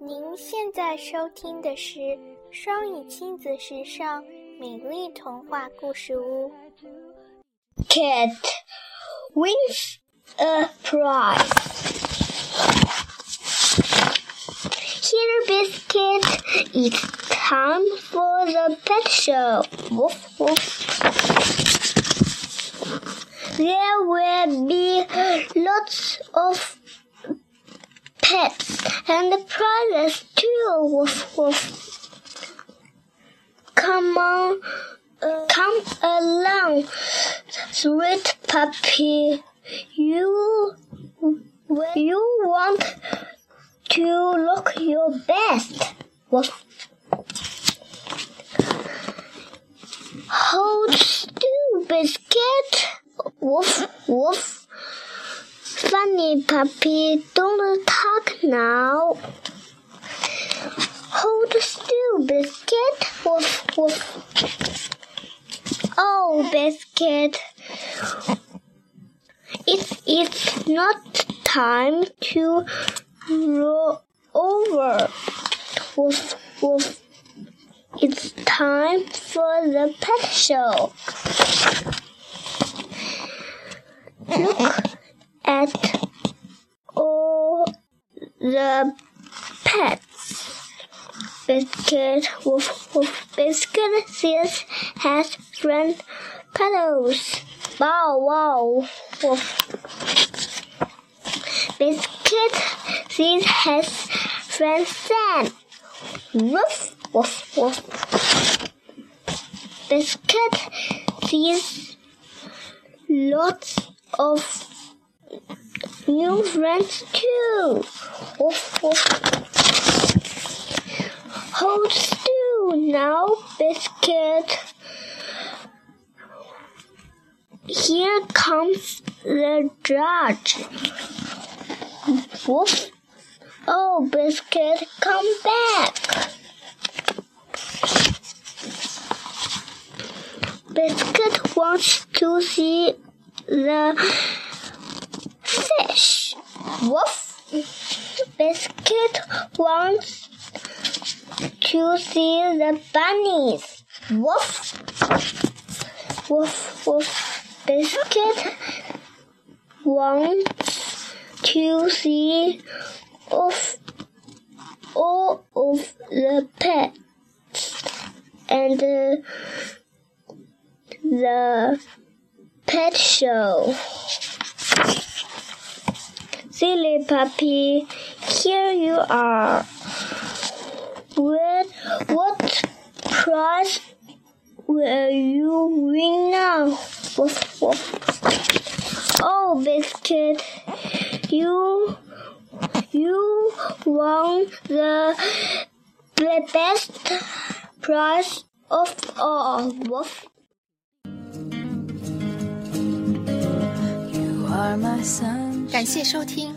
您现在收听的是双语亲子时尚美丽童话故事屋。 Cat wins a prize. Here, Biscuit, it's time for the pet show. Woof, woof. There will be lots of pets and the prizes too. Woof, woof. Come on, uh, come along, sweet puppy. You, you want to look your best. Woof. Hold still, biscuit. Woof, woof. Funny puppy, now. Hold still, biscuit. Woof, woof. Oh, biscuit. It's, it's not time to roll over. Woof, woof. It's time for the pet show. Look at the pets. Biscuit, woof, woof. Biscuit sees has friend cuddles. Wow, wow, woof. Biscuit sees has friend Sam. Woof, woof, woof. Biscuit sees lots of new friends too. Woof, woof. Hold still now, Biscuit. Here comes the judge. Woof. Oh, Biscuit, come back. Biscuit wants to see the. Woof. Biscuit wants to see the bunnies. Woof. Woof, woof. Biscuit wants to see of all of the pets and uh, the pet show. Silly puppy, here you are. What, what prize will you win now? Woof, woof. Oh, Biscuit, you you won the the best prize of all. Woof. You are my sunshine. 感谢收听。